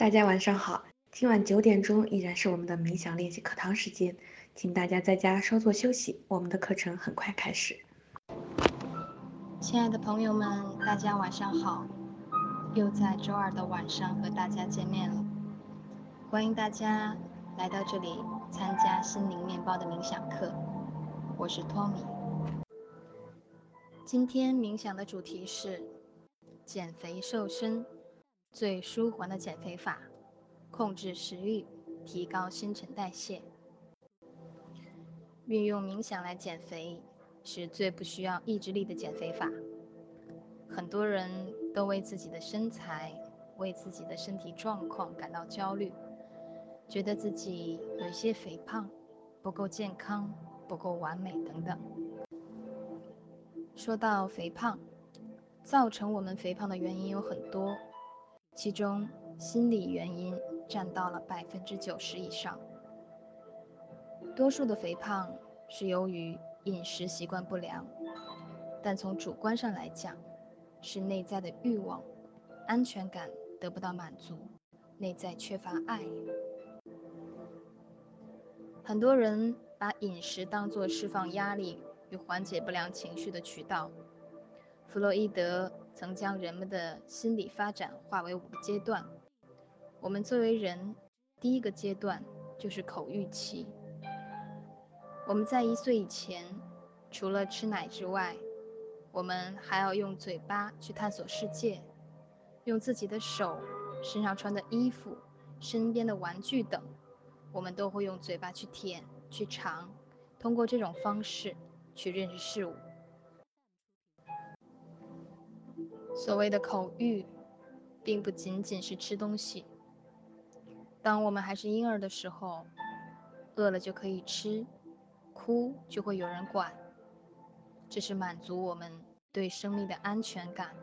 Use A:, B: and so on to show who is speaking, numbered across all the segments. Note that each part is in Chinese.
A: 大家晚上好，今晚九点钟依然是我们的冥想练习课堂时间，请大家在家稍作休息，我们的课程很快开始。
B: 亲爱的朋友们，大家晚上好，又在周二的晚上和大家见面了，欢迎大家来到这里参加心灵面包的冥想课，我是托米。今天冥想的主题是减肥瘦身。最舒缓的减肥法，控制食欲，提高新陈代谢。运用冥想来减肥，是最不需要意志力的减肥法。很多人都为自己的身材、为自己的身体状况感到焦虑，觉得自己有一些肥胖，不够健康，不够完美等等。说到肥胖，造成我们肥胖的原因有很多。其中，心理原因占到了百分之九十以上。多数的肥胖是由于饮食习惯不良，但从主观上来讲，是内在的欲望、安全感得不到满足，内在缺乏爱。很多人把饮食当作释放压力与缓解不良情绪的渠道。弗洛伊德曾将人们的心理发展划为五个阶段。我们作为人，第一个阶段就是口欲期。我们在一岁以前，除了吃奶之外，我们还要用嘴巴去探索世界，用自己的手、身上穿的衣服、身边的玩具等，我们都会用嘴巴去舔、去尝，通过这种方式去认识事物。所谓的口欲，并不仅仅是吃东西。当我们还是婴儿的时候，饿了就可以吃，哭就会有人管，这是满足我们对生命的安全感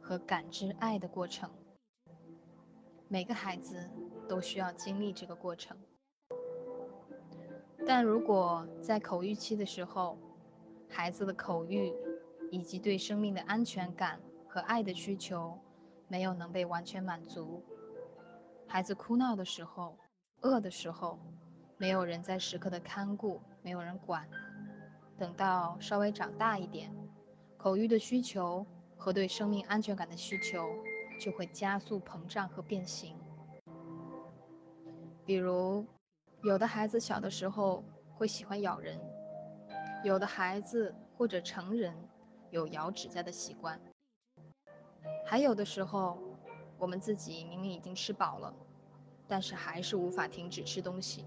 B: 和感知爱的过程。每个孩子都需要经历这个过程。但如果在口欲期的时候，孩子的口欲以及对生命的安全感，和爱的需求没有能被完全满足，孩子哭闹的时候、饿的时候，没有人在时刻的看顾，没有人管。等到稍微长大一点，口欲的需求和对生命安全感的需求就会加速膨胀和变形。比如，有的孩子小的时候会喜欢咬人，有的孩子或者成人有咬指甲的习惯。还有的时候，我们自己明明已经吃饱了，但是还是无法停止吃东西，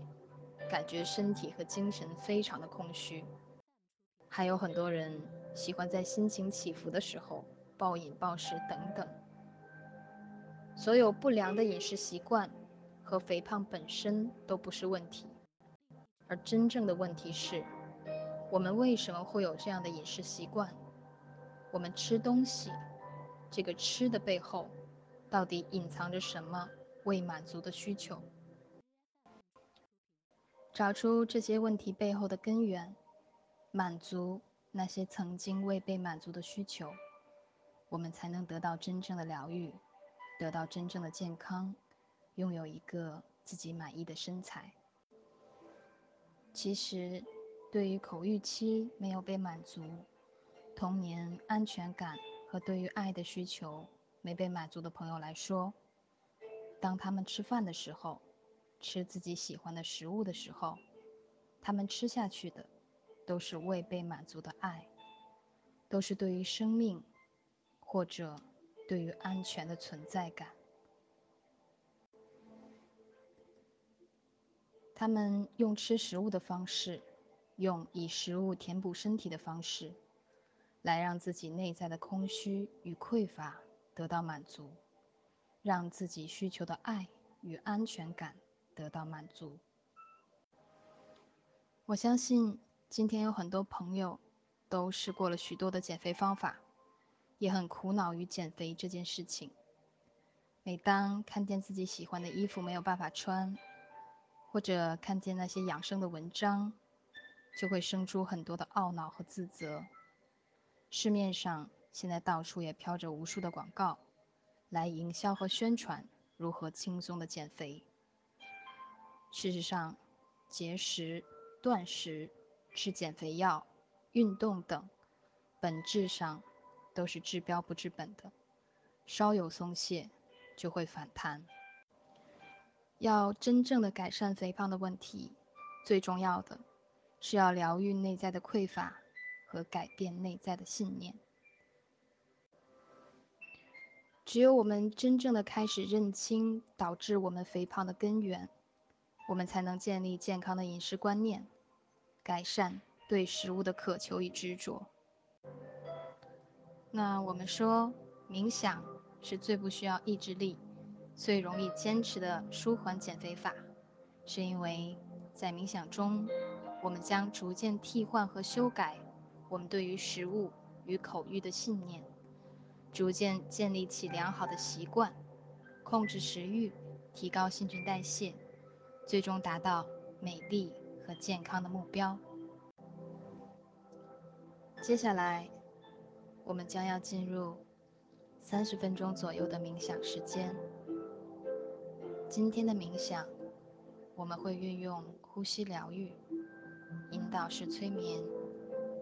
B: 感觉身体和精神非常的空虚。还有很多人喜欢在心情起伏的时候暴饮暴食等等。所有不良的饮食习惯和肥胖本身都不是问题，而真正的问题是，我们为什么会有这样的饮食习惯？我们吃东西。这个吃的背后，到底隐藏着什么未满足的需求？找出这些问题背后的根源，满足那些曾经未被满足的需求，我们才能得到真正的疗愈，得到真正的健康，拥有一个自己满意的身材。其实，对于口欲期没有被满足，童年安全感。和对于爱的需求没被满足的朋友来说，当他们吃饭的时候，吃自己喜欢的食物的时候，他们吃下去的都是未被满足的爱，都是对于生命或者对于安全的存在感。他们用吃食物的方式，用以食物填补身体的方式。来让自己内在的空虚与匮乏得到满足，让自己需求的爱与安全感得到满足。我相信今天有很多朋友都试过了许多的减肥方法，也很苦恼于减肥这件事情。每当看见自己喜欢的衣服没有办法穿，或者看见那些养生的文章，就会生出很多的懊恼和自责。市面上现在到处也飘着无数的广告，来营销和宣传如何轻松的减肥。事实上，节食、断食、吃减肥药、运动等，本质上都是治标不治本的，稍有松懈就会反弹。要真正的改善肥胖的问题，最重要的是要疗愈内在的匮乏和改变内在的信念。只有我们真正的开始认清导致我们肥胖的根源，我们才能建立健康的饮食观念，改善对食物的渴求与执着。那我们说，冥想是最不需要意志力。最容易坚持的舒缓减肥法，是因为在冥想中，我们将逐渐替换和修改我们对于食物与口欲的信念，逐渐建立起良好的习惯，控制食欲，提高新陈代谢，最终达到美丽和健康的目标。接下来，我们将要进入三十分钟左右的冥想时间。今天的冥想，我们会运用呼吸疗愈、引导式催眠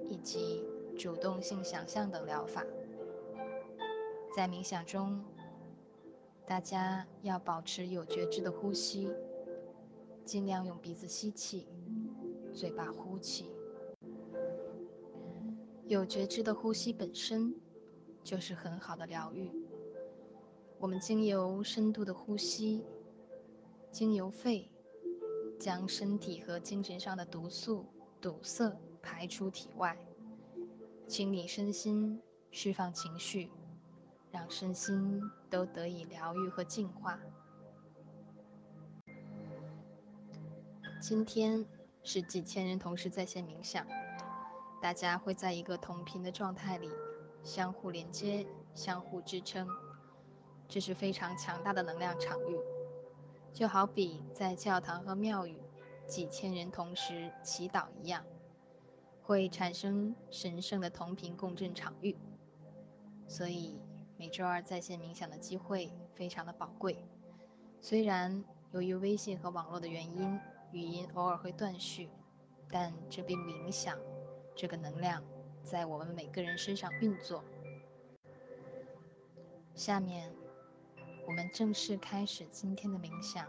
B: 以及主动性想象等疗法。在冥想中，大家要保持有觉知的呼吸，尽量用鼻子吸气，嘴巴呼气。有觉知的呼吸本身就是很好的疗愈。我们经由深度的呼吸。经由肺，将身体和精神上的毒素、堵塞排出体外，清理身心，释放情绪，让身心都得以疗愈和净化。今天是几千人同时在线冥想，大家会在一个同频的状态里，相互连接、相互支撑，这是非常强大的能量场域。就好比在教堂和庙宇，几千人同时祈祷一样，会产生神圣的同频共振场域。所以每周二在线冥想的机会非常的宝贵。虽然由于微信和网络的原因，语音偶尔会断续，但这并不影响这个能量在我们每个人身上运作。下面。我们正式开始今天的冥想，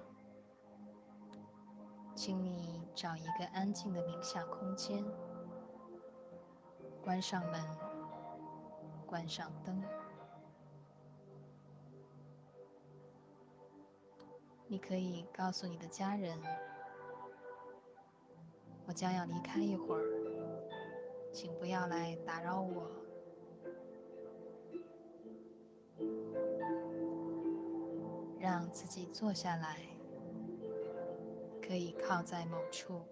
B: 请你找一个安静的冥想空间，关上门，关上灯。你可以告诉你的家人，我将要离开一会儿，请不要来打扰我。让自己坐下来，可以靠在某处，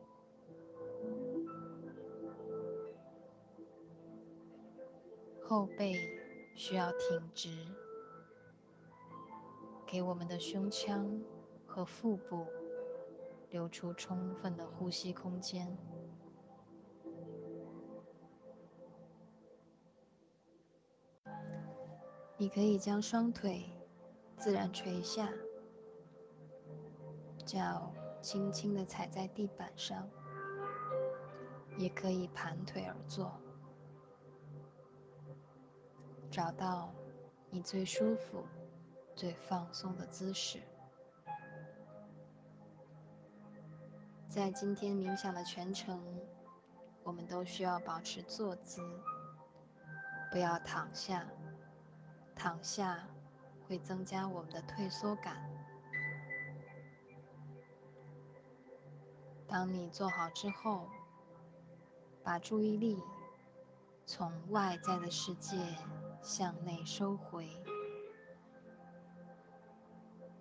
B: 后背需要挺直，给我们的胸腔和腹部留出充分的呼吸空间。你可以将双腿。自然垂下，脚轻轻的踩在地板上，也可以盘腿而坐，找到你最舒服、最放松的姿势。在今天冥想的全程，我们都需要保持坐姿，不要躺下，躺下。会增加我们的退缩感。当你做好之后，把注意力从外在的世界向内收回，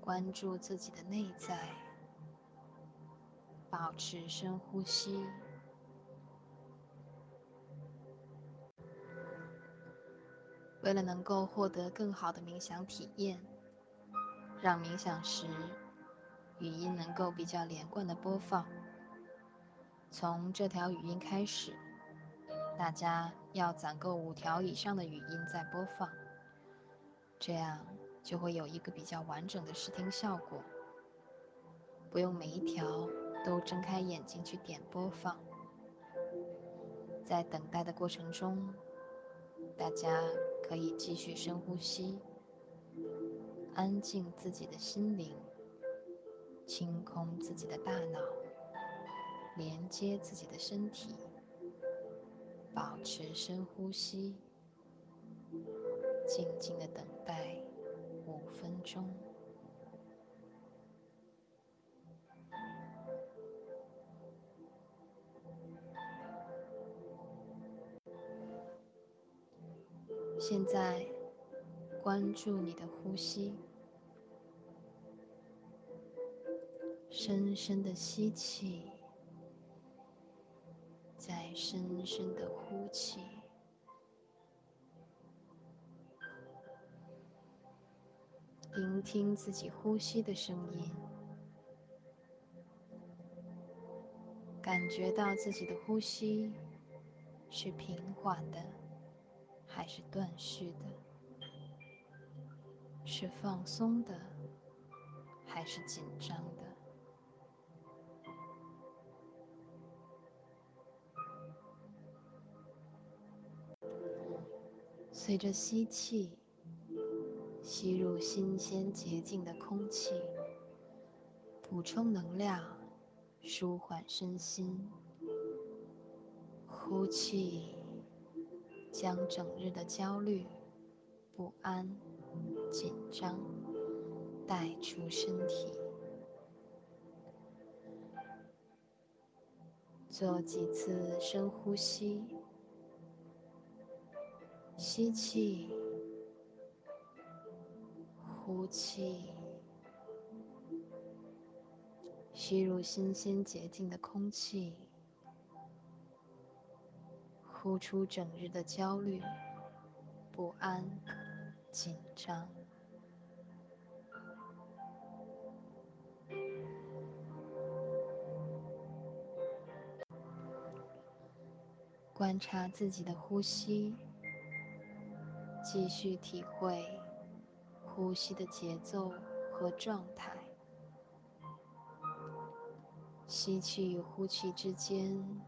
B: 关注自己的内在，保持深呼吸。为了能够获得更好的冥想体验，让冥想时语音能够比较连贯的播放，从这条语音开始，大家要攒够五条以上的语音再播放，这样就会有一个比较完整的视听效果，不用每一条都睁开眼睛去点播放。在等待的过程中，大家可以继续深呼吸，安静自己的心灵，清空自己的大脑，连接自己的身体，保持深呼吸，静静的等待。五分钟。现在，关注你的呼吸，深深的吸气，再深深的呼气。聆听自己呼吸的声音，感觉到自己的呼吸是平缓的，还是断续的？是放松的，还是紧张的？随着吸气。吸入新鲜洁净的空气，补充能量，舒缓身心。呼气，将整日的焦虑、不安、紧张带出身体。做几次深呼吸，吸气。呼气，吸入新鲜洁净的空气，呼出整日的焦虑、不安、紧张。观察自己的呼吸，继续体会。呼吸的节奏和状态，吸气与呼气之间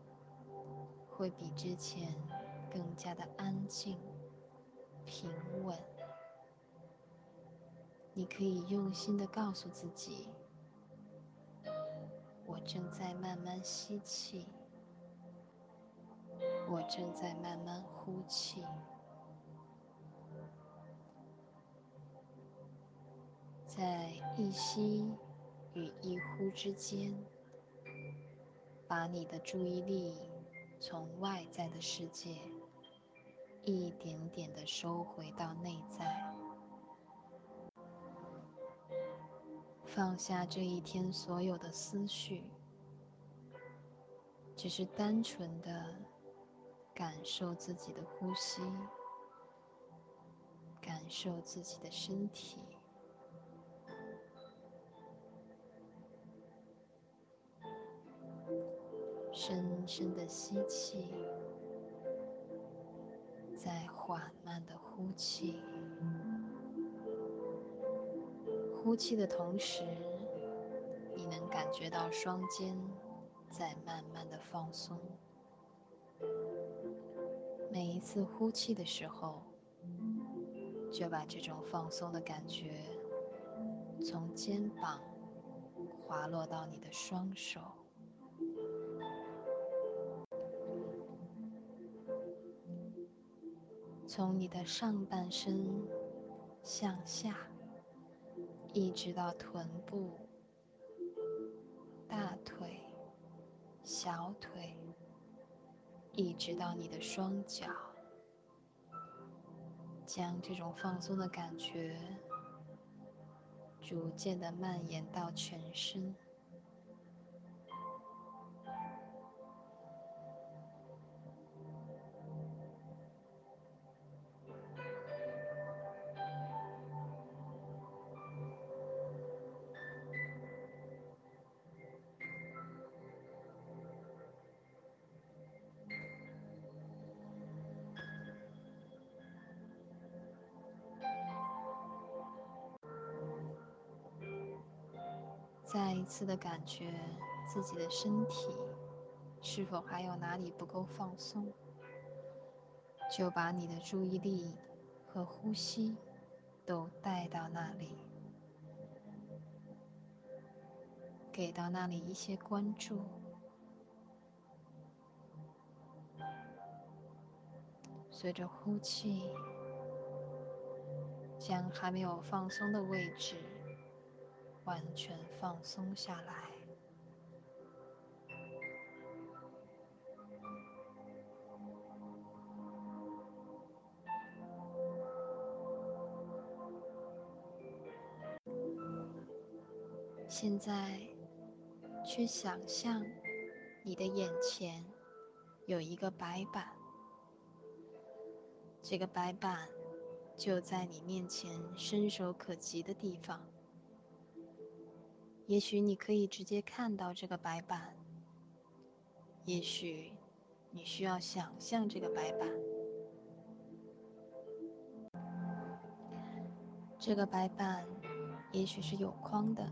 B: 会比之前更加的安静、平稳。你可以用心的告诉自己：“我正在慢慢吸气，我正在慢慢呼气。”在一吸与一呼之间，把你的注意力从外在的世界一点点的收回到内在，放下这一天所有的思绪，只是单纯的感受自己的呼吸，感受自己的身体。深深的吸气，再缓慢的呼气。呼气的同时，你能感觉到双肩在慢慢的放松。每一次呼气的时候，就把这种放松的感觉从肩膀滑落到你的双手。从你的上半身向下，一直到臀部、大腿、小腿，一直到你的双脚，将这种放松的感觉逐渐的蔓延到全身。再一次的感觉自己的身体是否还有哪里不够放松，就把你的注意力和呼吸都带到那里，给到那里一些关注。随着呼气，将还没有放松的位置完全放松下来。现在，去想象你的眼前有一个白板。这个白板就在你面前，伸手可及的地方。也许你可以直接看到这个白板，也许你需要想象这个白板。这个白板也许是有框的，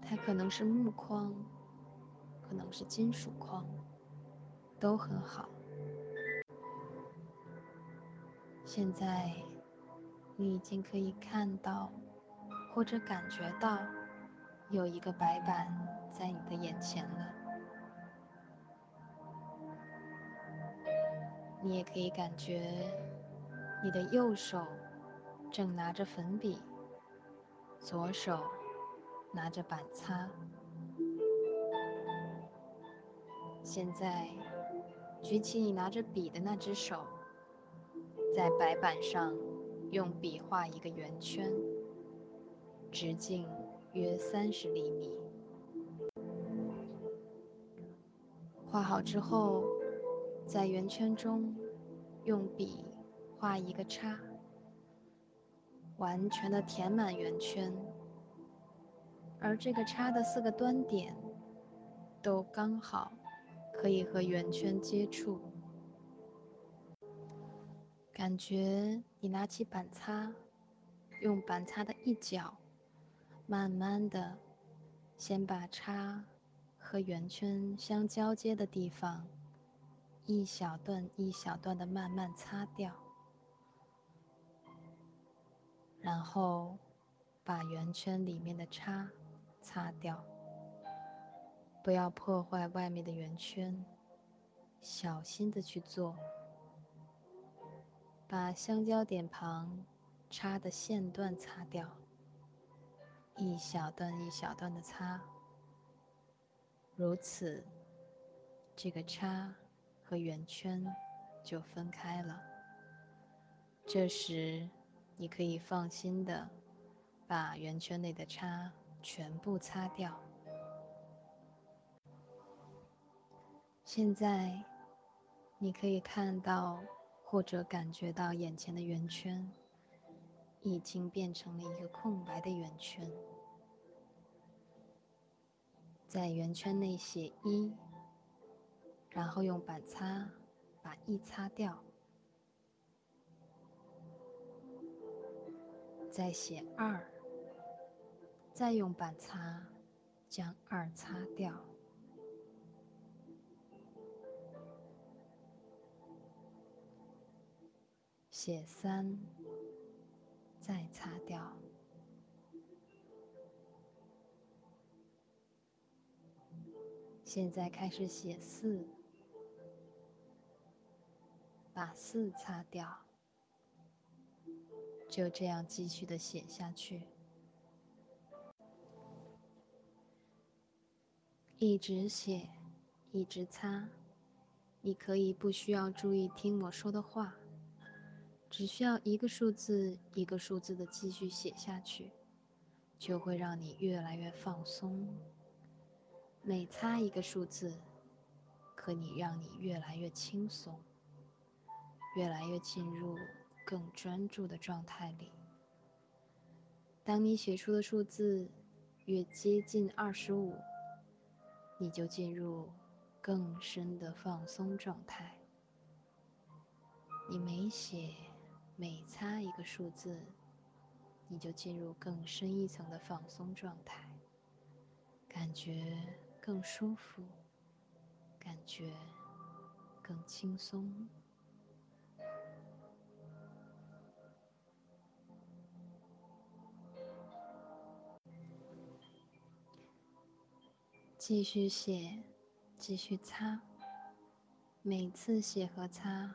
B: 它可能是木框，可能是金属框，都很好。现在，你已经可以看到，或者感觉到，有一个白板在你的眼前了。你也可以感觉，你的右手正拿着粉笔，左手拿着板擦。现在，举起你拿着笔的那只手。在白板上用笔画一个圆圈，直径约三十厘米。画好之后，在圆圈中用笔画一个叉，完全的填满圆圈。而这个叉的四个端点都刚好可以和圆圈接触。感觉你拿起板擦，用板擦的一角，慢慢的，先把叉和圆圈相交接的地方，一小段一小段的慢慢擦掉，然后把圆圈里面的叉擦掉，不要破坏外面的圆圈，小心的去做。把相交点旁插的线段擦掉，一小段一小段的擦，如此，这个叉和圆圈就分开了。这时，你可以放心的把圆圈内的叉全部擦掉。现在，你可以看到。或者感觉到眼前的圆圈已经变成了一个空白的圆圈，在圆圈内写一，然后用板擦把一擦掉，再写二，再用板擦将二擦掉。写三，再擦掉。现在开始写四，把四擦掉。就这样继续的写下去，一直写，一直擦。你可以不需要注意听我说的话。只需要一个数字一个数字的继续写下去，就会让你越来越放松。每擦一个数字，可以让你越来越轻松，越来越进入更专注的状态里。当你写出的数字越接近二十五，你就进入更深的放松状态。你没写。每擦一个数字，你就进入更深一层的放松状态。感觉更舒服，感觉更轻松。继续写，继续擦。每次写和擦，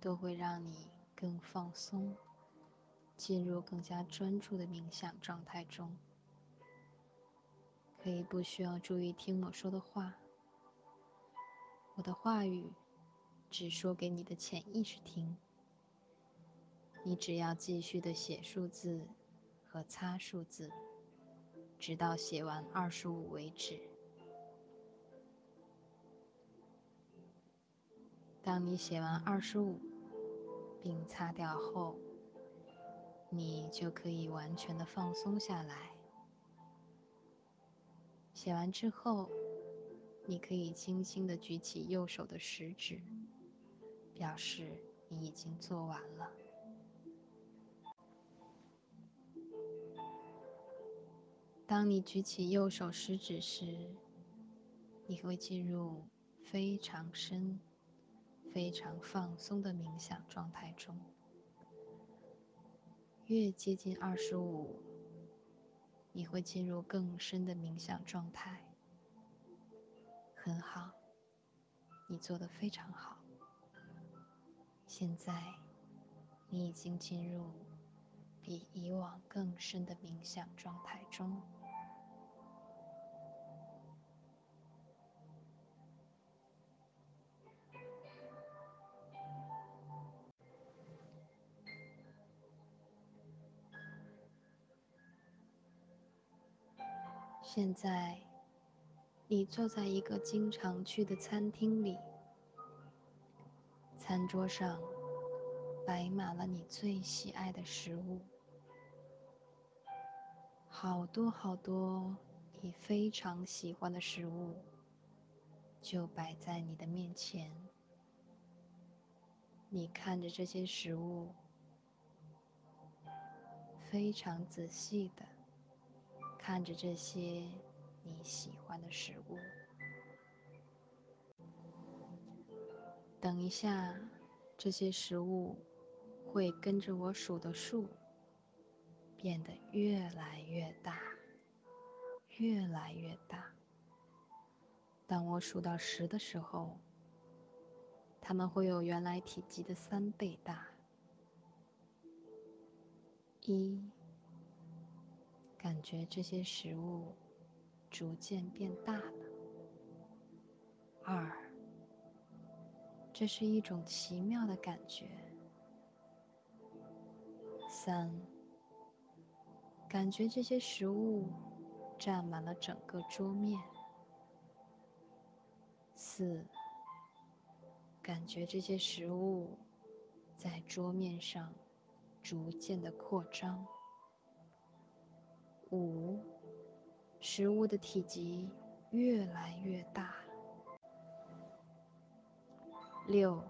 B: 都会让你更放松，进入更加专注的冥想状态中。可以不需要注意听我说的话，我的话语只说给你的潜意识听。你只要继续的写数字和擦数字。直到写完二十五为止。当你写完二十五，并擦掉后，你就可以完全的放松下来。写完之后，你可以轻轻的举起右手的食指，表示你已经做完了。当你举起右手食指时，你会进入非常深、非常放松的冥想状态中。越接近二十五，你会进入更深的冥想状态。很好，你做的非常好。现在，你已经进入比以往更深的冥想状态中。现在，你坐在一个经常去的餐厅里，餐桌上摆满了你最喜爱的食物，好多好多你非常喜欢的食物就摆在你的面前。你看着这些食物，非常仔细的。看着这些你喜欢的食物，等一下，这些食物会跟着我数的数变得越来越大，越来越大。当我数到十的时候，它们会有原来体积的三倍大。一。感觉这些食物逐渐变大了。二，这是一种奇妙的感觉。三，感觉这些食物占满了整个桌面。四，感觉这些食物在桌面上逐渐的扩张。五，食物的体积越来越大。六，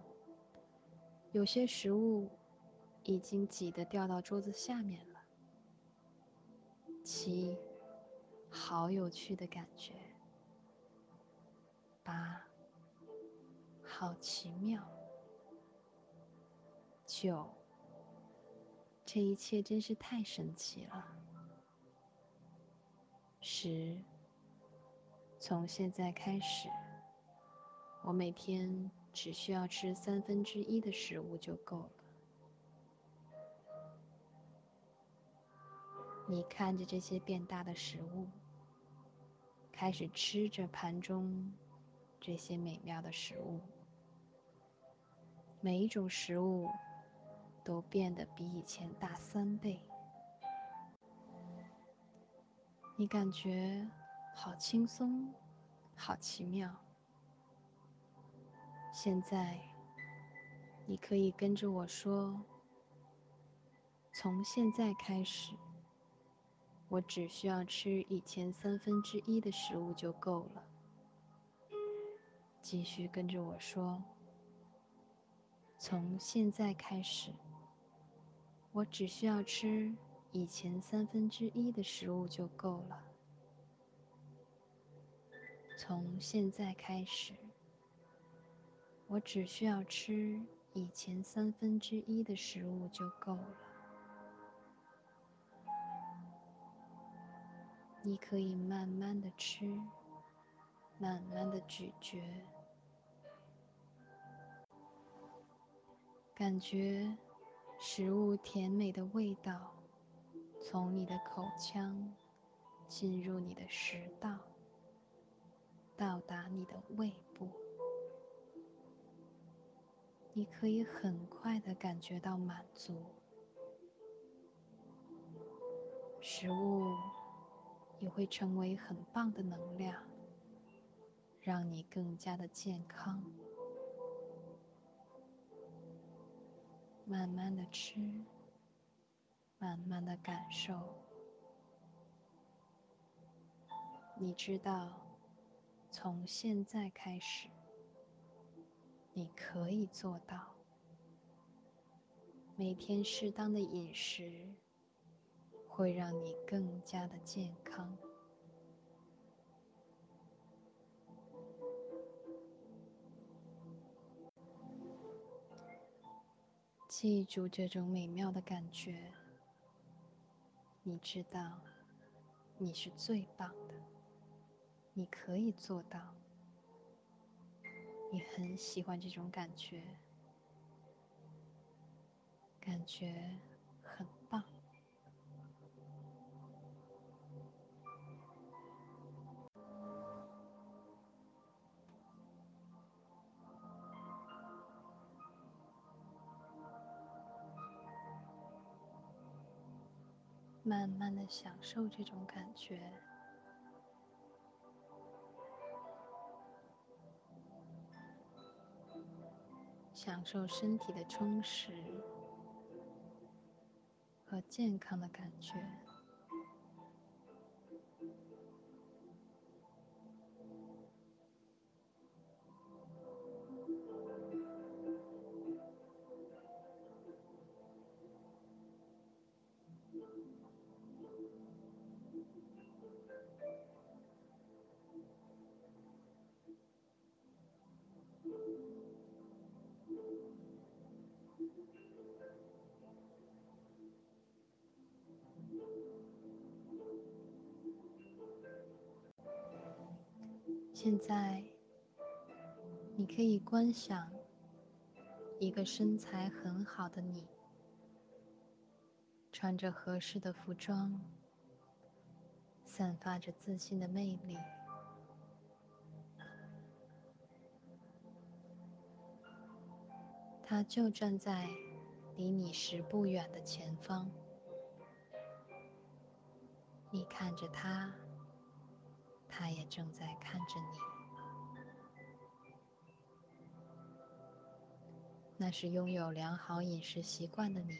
B: 有些食物已经挤得掉到桌子下面了。七，好有趣的感觉。八，好奇妙。九，这一切真是太神奇了。十，从现在开始，我每天只需要吃三分之一的食物就够了。你看着这些变大的食物，开始吃着盘中这些美妙的食物，每一种食物都变得比以前大三倍。你感觉好轻松，好奇妙。现在，你可以跟着我说：“从现在开始，我只需要吃以前三分之一的食物就够了。”继续跟着我说：“从现在开始，我只需要吃。”以前三分之一的食物就够了。从现在开始，我只需要吃以前三分之一的食物就够了。你可以慢慢的吃，慢慢的咀嚼，感觉食物甜美的味道从你的口腔进入你的食道。到达你的胃部，你可以很快的感觉到满足。食物也会成为很棒的能量，让你更加的健康。慢慢的吃，慢慢的感受，你知道。从现在开始，你可以做到每天适当的饮食，会让你更加的健康。记住这种美妙的感觉，你知道，你是最棒的。你可以做到，你很喜欢这种感觉，感觉慢慢的享受这种感觉。享受身体的充实和健康的感觉。在，你可以观想一个身材很好的你，穿着合适的服装，散发着自信的魅力。他就站在离你十步远的前方，你看着他。他也正在看着你，那是拥有良好饮食习惯的你，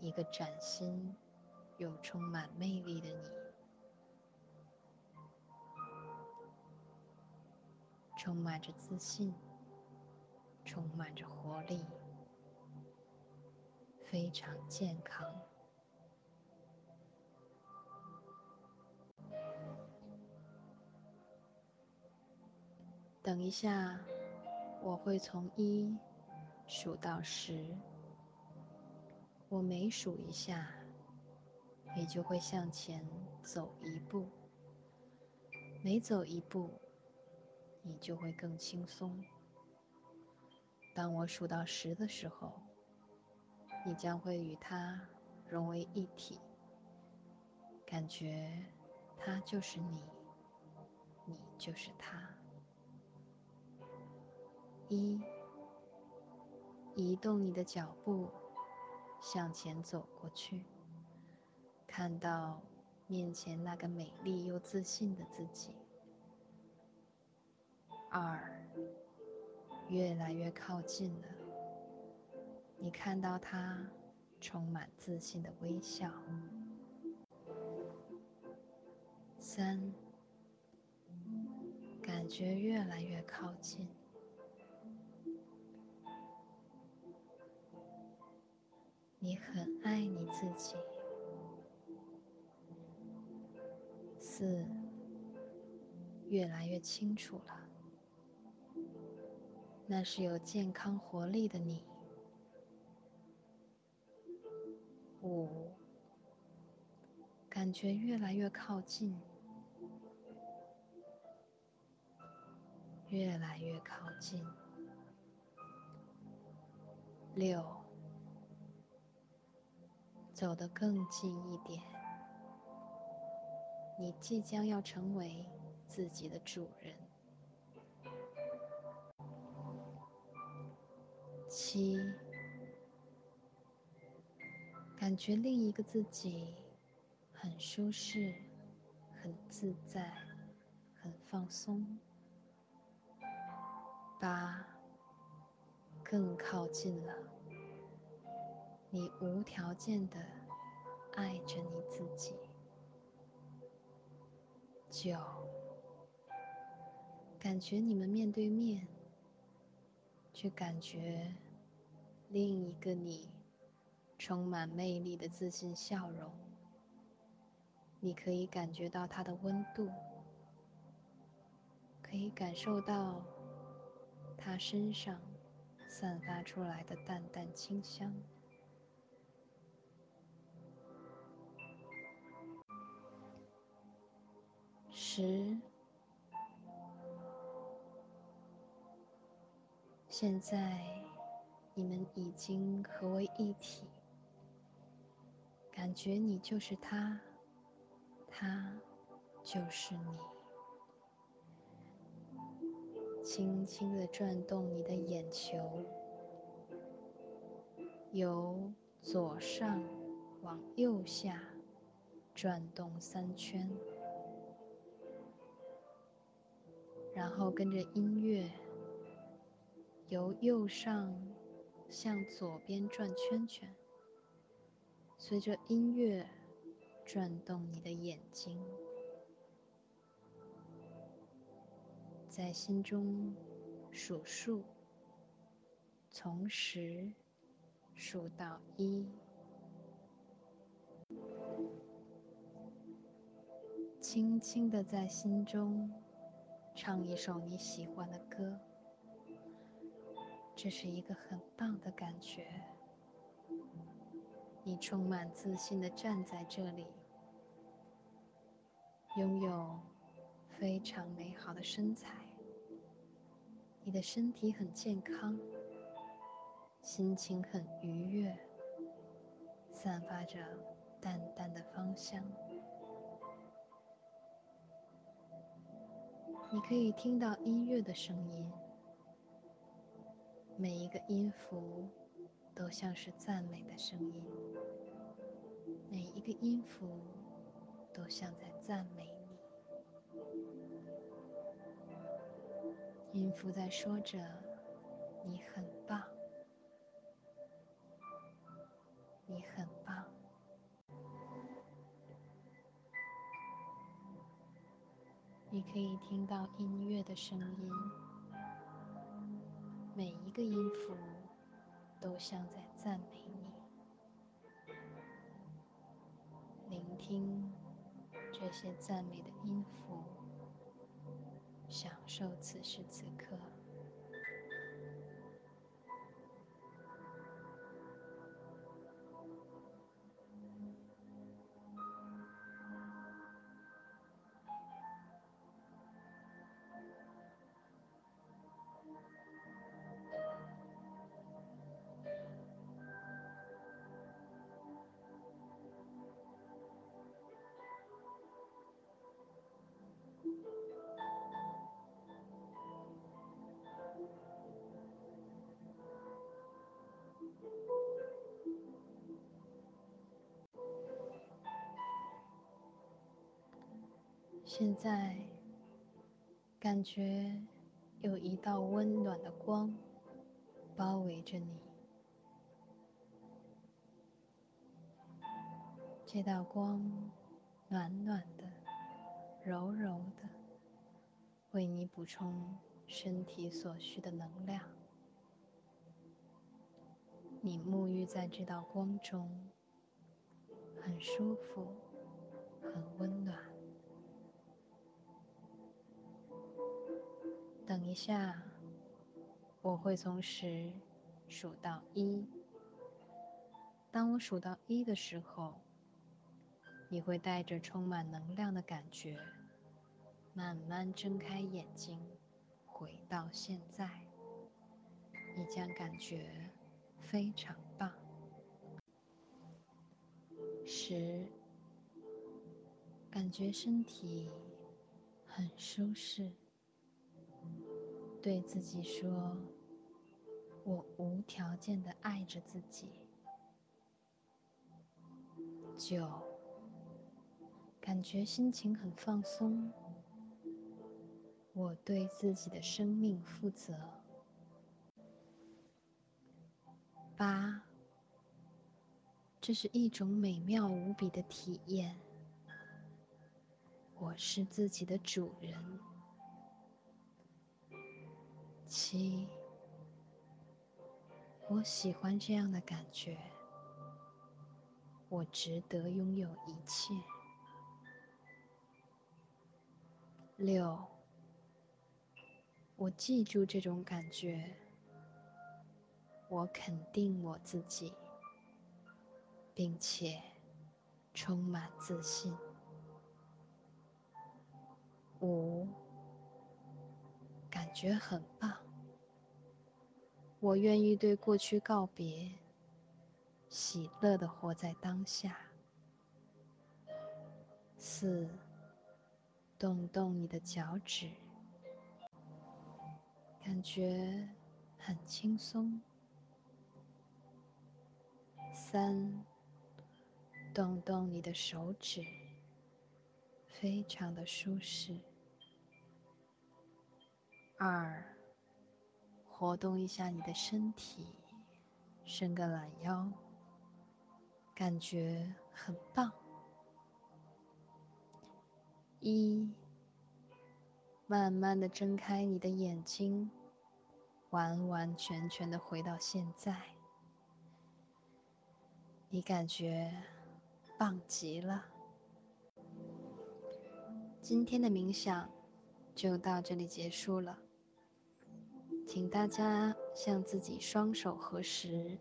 B: 一个崭新又充满魅力的你，充满着自信，充满着活力，非常健康。等一下，我会从一数到十。我每数一下，你就会向前走一步。每走一步，你就会更轻松。当我数到十的时候，你将会与它融为一体，感觉它就是你，你就是它。一，移动你的脚步，向前走过去，看到面前那个美丽又自信的自己。二，越来越靠近了，你看到他充满自信的微笑。三，感觉越来越靠近。你很爱你自己。四，越来越清楚了。那是有健康活力的你。五，感觉越来越靠近，越来越靠近。六，走得更近一点，你即将要成为自己的主人。七。感觉另一个自己很舒适、很自在、很放松。八，更靠近了，你无条件的爱着你自己。九，感觉你们面对面，去感觉另一个你。充满魅力的自信笑容，你可以感觉到它的温度，可以感受到他身上散发出来的淡淡清香。十，现在你们已经合为一体。感觉你就是他，他就是你。轻轻的转动你的眼球，由左上往右下转动三圈，然后跟着音乐由右上向左边转圈圈。随着音乐转动你的眼睛，在心中数数，从十数到一，轻轻的在心中唱一首你喜欢的歌，这是一个很棒的感觉。你充满自信的站在这里，拥有非常美好的身材。你的身体很健康，心情很愉悦，散发着淡淡的芳香。你可以听到音乐的声音，每一个音符。都像是赞美的声音，每一个音符都像在赞美你。音符在说着：“你很棒，你很你可以听到音乐的声音，每一个音符。都像在赞美你，聆听这些赞美的音符，享受此时此刻。现在，感觉有一道温暖的光包围着你。这道光暖暖的、柔柔的，为你补充身体所需的能量。你沐浴在这道光中，很舒服，一下，我会从十数到一。当我数到一的时候，你会带着充满能量的感觉，慢慢睁开眼睛，回到现在。你将感觉非常棒。十，感觉身体很舒适。对自己说：“我无条件的爱着自己。”九，感觉心情很放松。我对自己的生命负责。八，这是一种美妙无比的体验。我是自己的主人。七，我喜欢这样的感觉。我值得拥有一切。六，我记住这种感觉。我肯定我自己，并且充满自信。五。感觉很棒，我愿意对过去告别，喜乐的活在当下。四，动动你的脚趾，感觉很轻松。三，动动你的手指，非常的舒适。二，活动一下你的身体，伸个懒腰，感觉很棒。一，慢慢的睁开你的眼睛，完完全全的回到现在，你感觉棒极了。今天的冥想就到这里结束了。请大家向自己双手合十，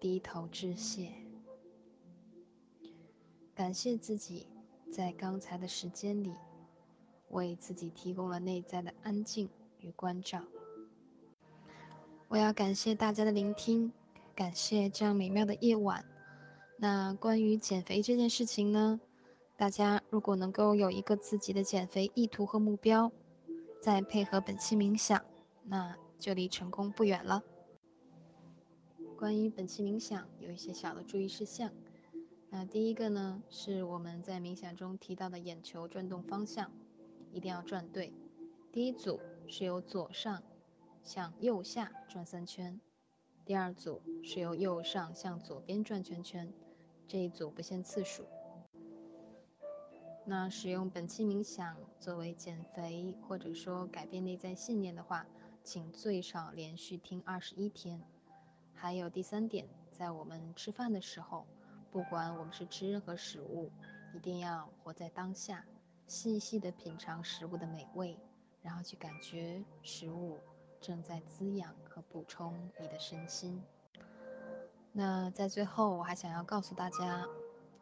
B: 低头致谢，感谢自己在刚才的时间里为自己提供了内在的安静与关照。我要感谢大家的聆听，感谢这样美妙的夜晚。那关于减肥这件事情呢？大家如果能够有一个自己的减肥意图和目标，再配合本期冥想。那就离成功不远了。关于本期冥想，有一些小的注意事项。那第一个呢，是我们在冥想中提到的眼球转动方向，一定要转对。第一组是由左上向右下转三圈，第二组是由右上向左边转圈圈，这一组不限次数。那使用本期冥想作为减肥或者说改变内在信念的话。请最少连续听二十一天。还有第三点，在我们吃饭的时候，不管我们是吃任何食物，一定要活在当下，细细的品尝食物的美味，然后去感觉食物正在滋养和补充你的身心。那在最后，我还想要告诉大家，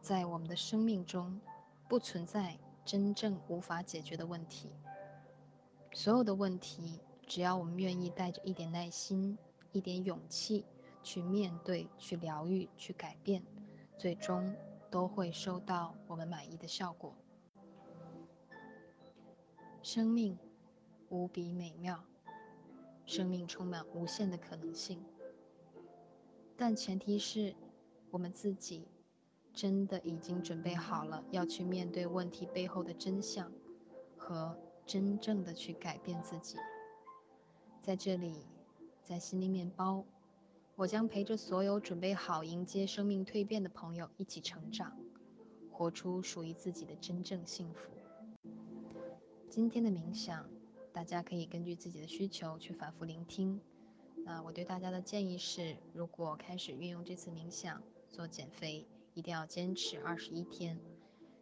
B: 在我们的生命中，不存在真正无法解决的问题，所有的问题。只要我们愿意带着一点耐心、一点勇气去面对、去疗愈、去改变，最终都会收到我们满意的效果。生命无比美妙，生命充满无限的可能性，但前提是我们自己真的已经准备好了要去面对问题背后的真相，和真正的去改变自己。在这里，在心灵面包，我将陪着所有准备好迎接生命蜕变的朋友一起成长，活出属于自己的真正幸福。今天的冥想，大家可以根据自己的需求去反复聆听。那我对大家的建议是，如果开始运用这次冥想做减肥，一定要坚持二十一天。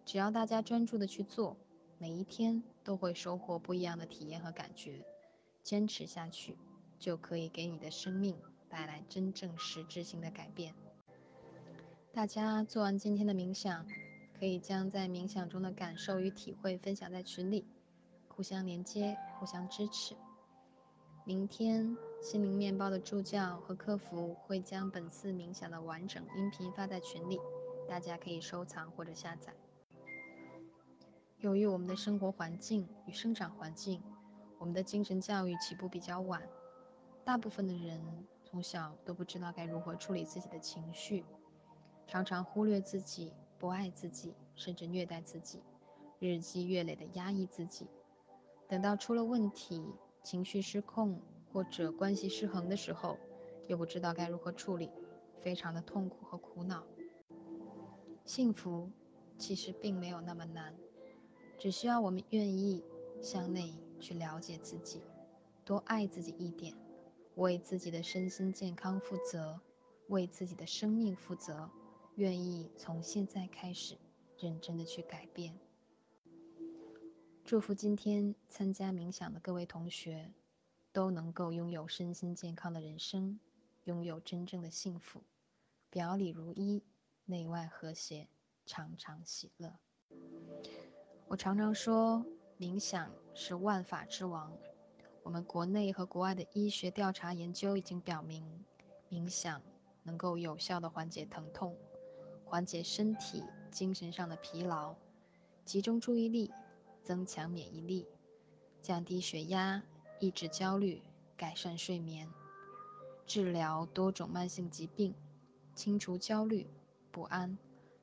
B: 只要大家专注的去做，每一天都会收获不一样的体验和感觉。坚持下去，就可以给你的生命带来真正实质性的改变。大家做完今天的冥想，可以将在冥想中的感受与体会分享在群里，互相连接，互相支持。明天心灵面包的助教和客服会将本次冥想的完整音频发在群里，大家可以收藏或者下载。由于我们的生活环境与生长环境，我们的精神教育起步比较晚，大部分的人从小都不知道该如何处理自己的情绪，常常忽略自己、不爱自己，甚至虐待自己，日积月累的压抑自己。等到出了问题，情绪失控或者关系失衡的时候，又不知道该如何处理，非常的痛苦和苦恼。幸福其实并没有那么难。只需要我们愿意向内去了解自己，多爱自己一点，为自己的身心健康负责，为自己的生命负责，愿意从现在开始认真的去改变。祝福今天参加冥想的各位同学，都能够拥有身心健康的人生，拥有真正的幸福，表里如一，内外和谐，常常喜乐。我常常说，冥想是万法之王。我们国内和国外的医学调查研究已经表明，冥想能够有效的缓解疼痛，缓解身体、精神上的疲劳，集中注意力，增强免疫力，降低血压，抑制焦虑，改善睡眠，治疗多种慢性疾病，清除焦虑、不安、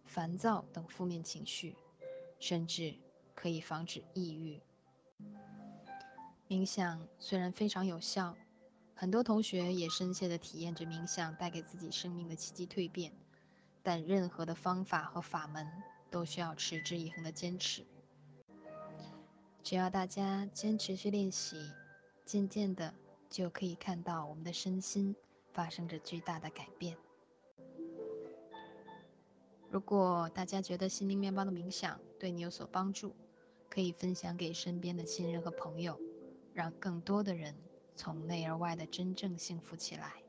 B: 烦躁等负面情绪，甚至。可以防止抑郁。冥想虽然非常有效，很多同学也深切地体验着冥想带给自己生命的奇迹蜕变，但任何的方法和法门都需要持之以恒的坚持。只要大家坚持去练习，渐渐的就可以看到我们的身心发生着巨大的改变。如果大家觉得心灵面包的冥想对你有所帮助，可以分享给身边的亲人和朋友，让更多的人从内而外的真正幸福起来。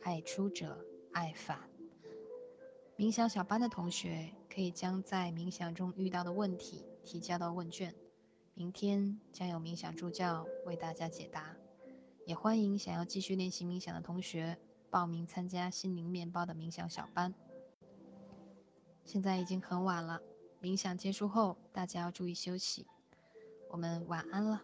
B: 爱出者爱返。冥想小班的同学可以将在冥想中遇到的问题提交到问卷，明天将有冥想助教为大家解答。也欢迎想要继续练习冥想的同学报名参加心灵面包的冥想小班。现在已经很晚了。冥想结束后，大家要注意休息。我们晚安了。